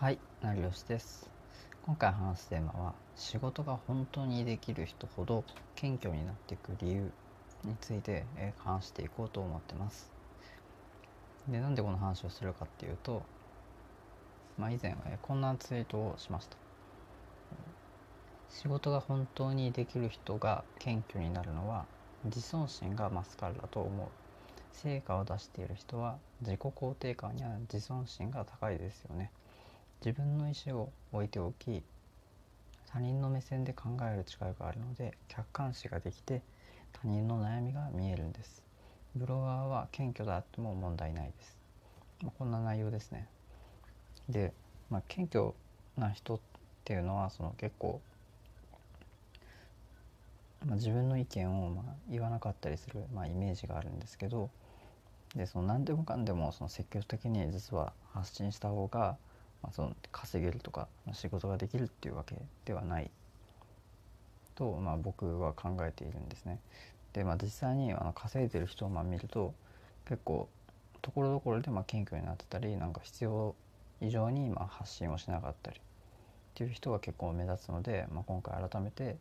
はい、成吉です。今回話すテーマは仕事が本当にできる人ほど謙虚になっていく理由について話していこうと思ってます。で、なんでこの話をするかっていうと、まあ、以前はこんなツイートをしました。仕事が本当にできる人が謙虚になるのは自尊心が増すからだと思う。成果を出している人は自己肯定感や自尊心が高いですよね。自分の意思を置いておき他人の目線で考える力があるので客観視ができて他人の悩みが見えるんです。ブロガーは謙虚であっても問題ないです、まあ、こんな内容ですね。で、まあ、謙虚な人っていうのはその結構、まあ、自分の意見をまあ言わなかったりする、まあ、イメージがあるんですけどでその何でもかんでもその積極的に実は発信した方がまあ、その稼げるとか仕事ができるっていうわけではないと、まあ、僕は考えているんですね。で、まあ、実際にあの稼いでる人をまあ見ると結構ところどころでまあ謙虚になってたりなんか必要以上にまあ発信をしなかったりっていう人が結構目立つので、まあ、今回改めて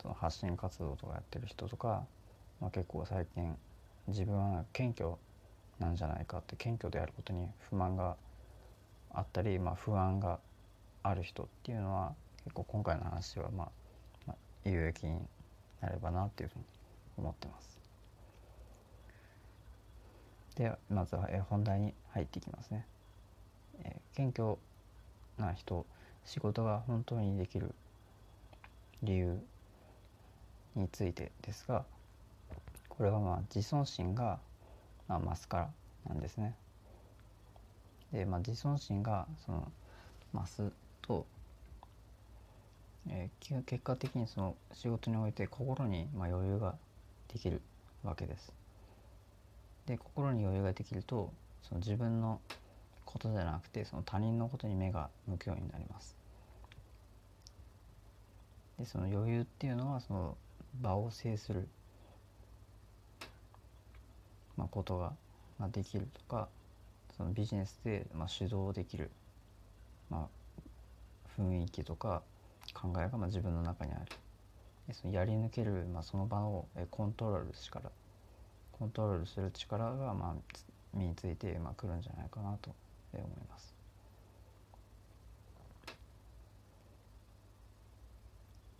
その発信活動とかやってる人とか、まあ、結構最近自分は謙虚なんじゃないかって謙虚であることに不満があったり、まあ、不安がある人っていうのは結構今回の話は、まあ、まあ、有益になればなっていうふうに思ってます。ではまずは、本題に入っていきますね。えー、謙虚な人仕事が本当にできる理由についてですがこれはまあ自尊心がまあ増すからなんですね。で、まあ、自尊心がその増すと、えー、結果的にその仕事において心にまあ余裕ができるわけです。で心に余裕ができるとその自分のことじゃなくてその他人のことに目が向くようになります。でその余裕っていうのはその場を制する、まあ、ことが、まあ、できるとかそのビジネスで、まあ、主導できる、まあ、雰囲気とか考えがまあ自分の中にあるでそのやり抜ける、まあ、その場をコントロール力コントロールする力が、まあ、身について、まあ、くるんじゃないかなと思います。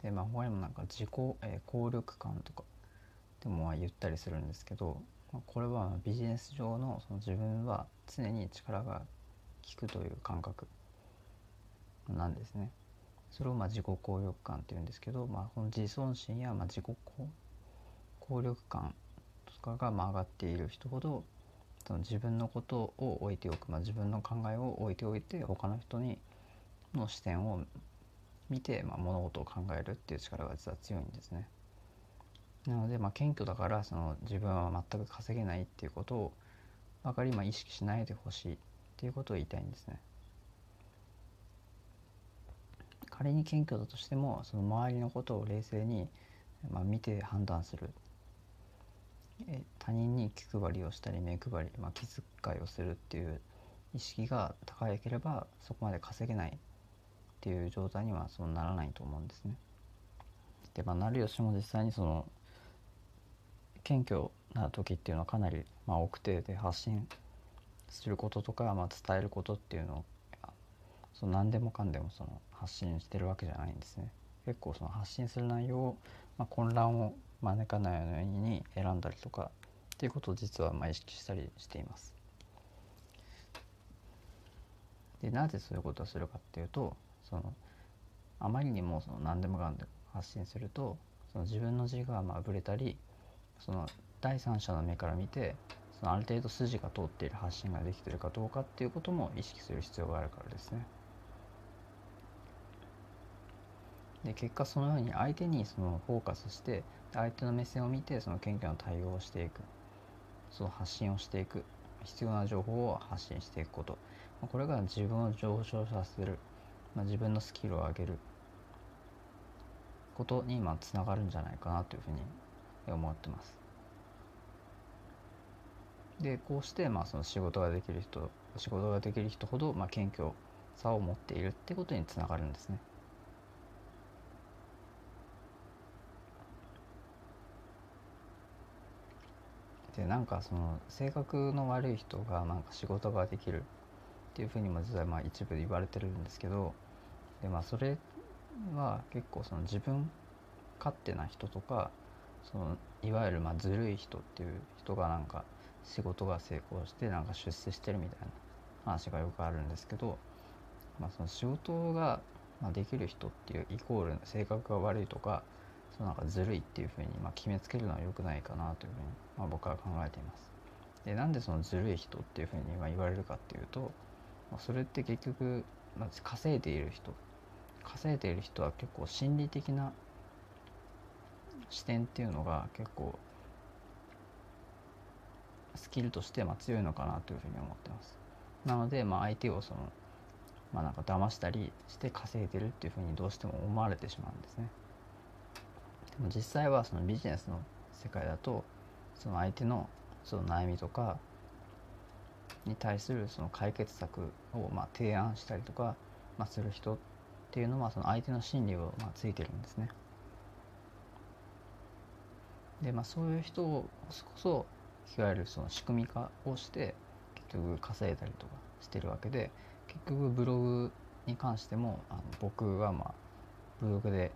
でまあ他にもなんか自己、えー、効力感とかでもまあ言ったりするんですけどこれはビジネス上のその自分は常に力が効くという感覚なんですね。それをまあ自己効力感っていうんですけど、まあ、この自尊心やまあ自己効力感とかがまあ上がっている人ほどその自分のことを置いておく、まあ、自分の考えを置いておいて他の人にの視点を見て、まあ、物事を考えるっていう力が実は強いんですね。なので、まあ、謙虚だからその自分は全く稼げないっていうことをばかりまあ意識しないでほしいっていうことを言いたいんですね。仮に謙虚だとしてもその周りのことを冷静に、まあ、見て判断するえ他人に気配りをしたり目配り、まあ、気遣いをするっていう意識が高ければそこまで稼げないっていう状態にはそうならないと思うんですね。でまあ成吉も実際にその謙虚な時っていうのはかなり、まあ、奥手で発信することとか、まあ、伝えることっていうのをその何でもかんでもその発信してるわけじゃないんですね。結構その発信する内容を、まあ、混乱を招かないように選んだりとかっていうことを実はまあ意識したりしています。でなぜそういうことをするかっていうとそのあまりにもその何でもかんでも発信するとその自分の字がまあぶれたりその第三者の目から見てそのある程度筋が通っている発信ができているかどうかっていうことも意識する必要があるからですね。で結果そのように相手にそのフォーカスして相手の目線を見てその謙虚な対応をしていく。その発信をしていく。必要な情報を発信していくこと。これが自分を上昇させる、まあ、自分のスキルを上げる。ことにまあつながるんじゃないかなというふうに思ってます。でこうしてまあその仕事ができる人仕事ができる人ほどまあ謙虚さを持っているってことにつながるんですね。でなんかその性格の悪い人がなんか仕事ができるっていうふうにも実はまあ一部で言われてるんですけどでまあそれは結構その自分勝手な人とかそのいわゆるまあずるい人っていう人がなんか仕事が成功してなんか出世してるみたいな話がよくあるんですけど、まあ、その仕事がまあできる人っていうイコール性格が悪いとかそのなんかずるいっていうふうにまあ決めつけるのは良くないかなというふうにまあ僕は考えています。でなんでそのずるい人っていうふうにまあ言われるかっていうと、まあ、それって結局、まあ、稼いでいる人稼いでいる人は結構心理的な視点っていうのが結構スキルとしてまあ強いのかなというふうに思ってます。なのでまあ相手をそのまあなんか騙したりして稼いでるっていうふうにどうしても思われてしまうんですね。でも実際はそのビジネスの世界だとその相手のその悩みとかに対するその解決策をまあ提案したりとか、まあ、する人っていうのはその相手の心理をまあついてるんですね。でまあそういう人こそいわゆるその仕組み化をして結局稼いだりとかしてるわけで結局ブログに関してもあの僕はまあブログで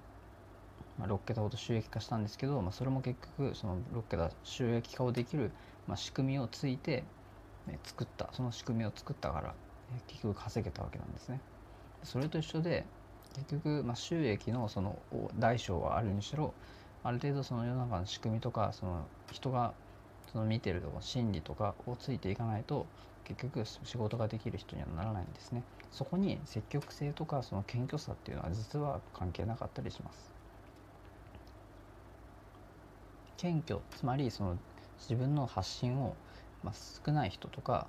まあ、6桁ほど収益化したんですけど、まあ、それも結局その6桁収益化をできる、まあ、仕組みをついて、ね、作ったその仕組みを作ったから、え結局稼げたわけなんですね。それと一緒で結局、まあ、収益のその大小はあるにしろある程度その世の中の仕組みとかその人がその見てるとか心理とかをついていかないと結局仕事ができる人にはならないんですね。そこに積極性とかその謙虚さっていうのは実は関係なかったりします。謙虚つまりその自分の発信を、まあ、少ない人とか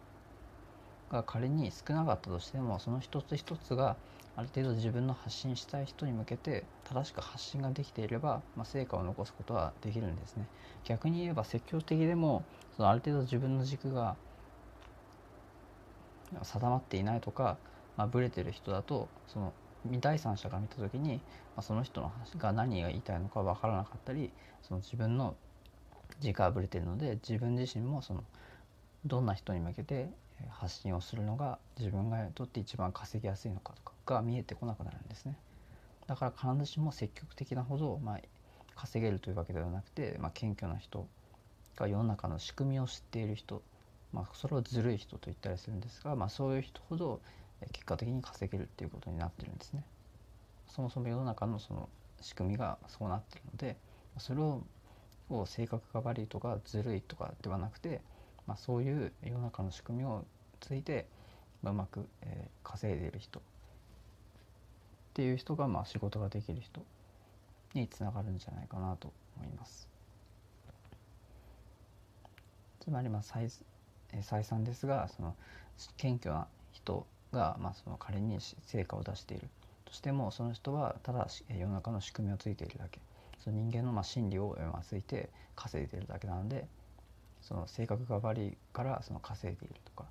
が仮に少なかったとしてもその一つ一つがある程度自分の発信したい人に向けて正しく発信ができていれば、まあ、成果を残すことはできるんですね。逆に言えば積極的でもそのある程度自分の軸が定まっていないとか、まあ、ブレてる人だとその第三者が見た時に、まあ、その人のが何が言いたいのか分からなかったりその自分の軸がぶれてるので自分自身もそのどんな人に向けて発信をするのが自分がとって一番稼ぎやすいのかとかが見えてこなくなるんですね。だから必ずしも積極的なほど、まあ、稼げるというわけではなくて、まあ、謙虚な人が世の中の仕組みを知っている人、まあ、それをずるい人と言ったりするんですが、まあ、そういう人ほど結果的に稼げるっていうことになってるんですね。そもそも世の中のその仕組みがそうなってるのでそれをを性格が悪いとかずるいとかではなくて、まあ、そういう世の中の仕組みをついてうまく、えー、稼いでいる人っていう人がまあ仕事ができる人につながるんじゃないかなと思います。つまりまあ再再三ですがその謙虚な人がまあその仮に成果を出しているとしてもその人はただ世の中の仕組みをついているだけその人間のまあ心理をついて稼いでいるだけなのでその性格が悪いからその稼いでいるとか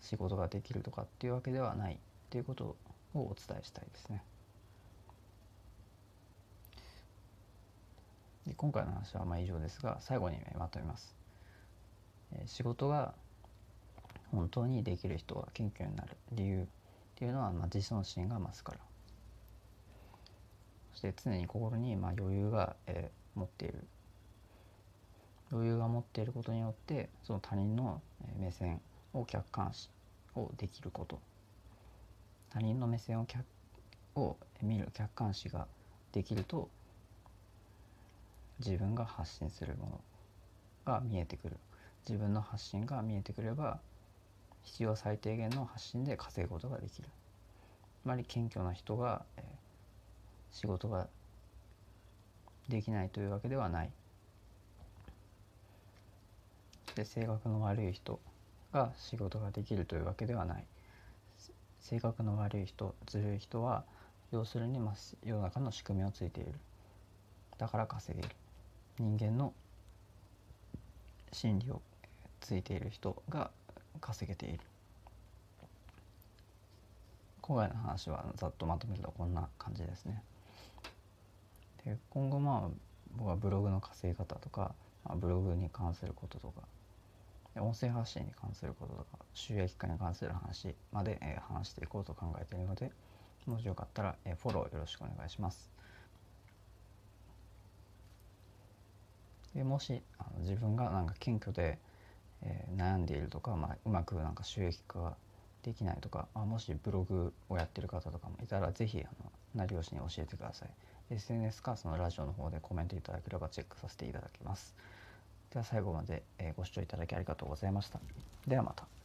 仕事ができるとかっていうわけではないっていうことをお伝えしたいですね。で今回の話はまあ以上ですが最後にまとめます。仕事が本当にできる人が謙虚になる理由っていうのはまあ自尊心が増すからそして常に心にまあ余裕が、えー、持っている余裕が持っていることによってその他人の目線を客観視をできること。他人の目線を客を見る客観視ができると自分が発信するものが見えてくる。自分の発信が見えてくれば必要最低限の発信で稼ぐことができる。つまり謙虚な人が、仕事ができないというわけではない。で性格の悪い人が仕事ができるというわけではない。性格の悪い人ずるい人は要するに世の中の仕組みをついているだから稼げる人間の心理をついている人が稼げている今回の話はざっとまとめるとこんな感じですね。で今後まあ僕はブログの稼ぎ方とか、まあ、ブログに関することとか音声発信に関することとか収益化に関する話まで、えー、話していこうと考えているのでもしよかったら、えー、フォローよろしくお願いします。でもしあの自分がなんか謙虚で、えー、悩んでいるとか、まあ、うまくなんか収益化ができないとか、まあ、もしブログをやってる方とかもいたら是非あの成吉に教えてください。SNS かそのラジオの方でコメントいただければチェックさせていただきます。では最後までご視聴いただきありがとうございました。ではまた。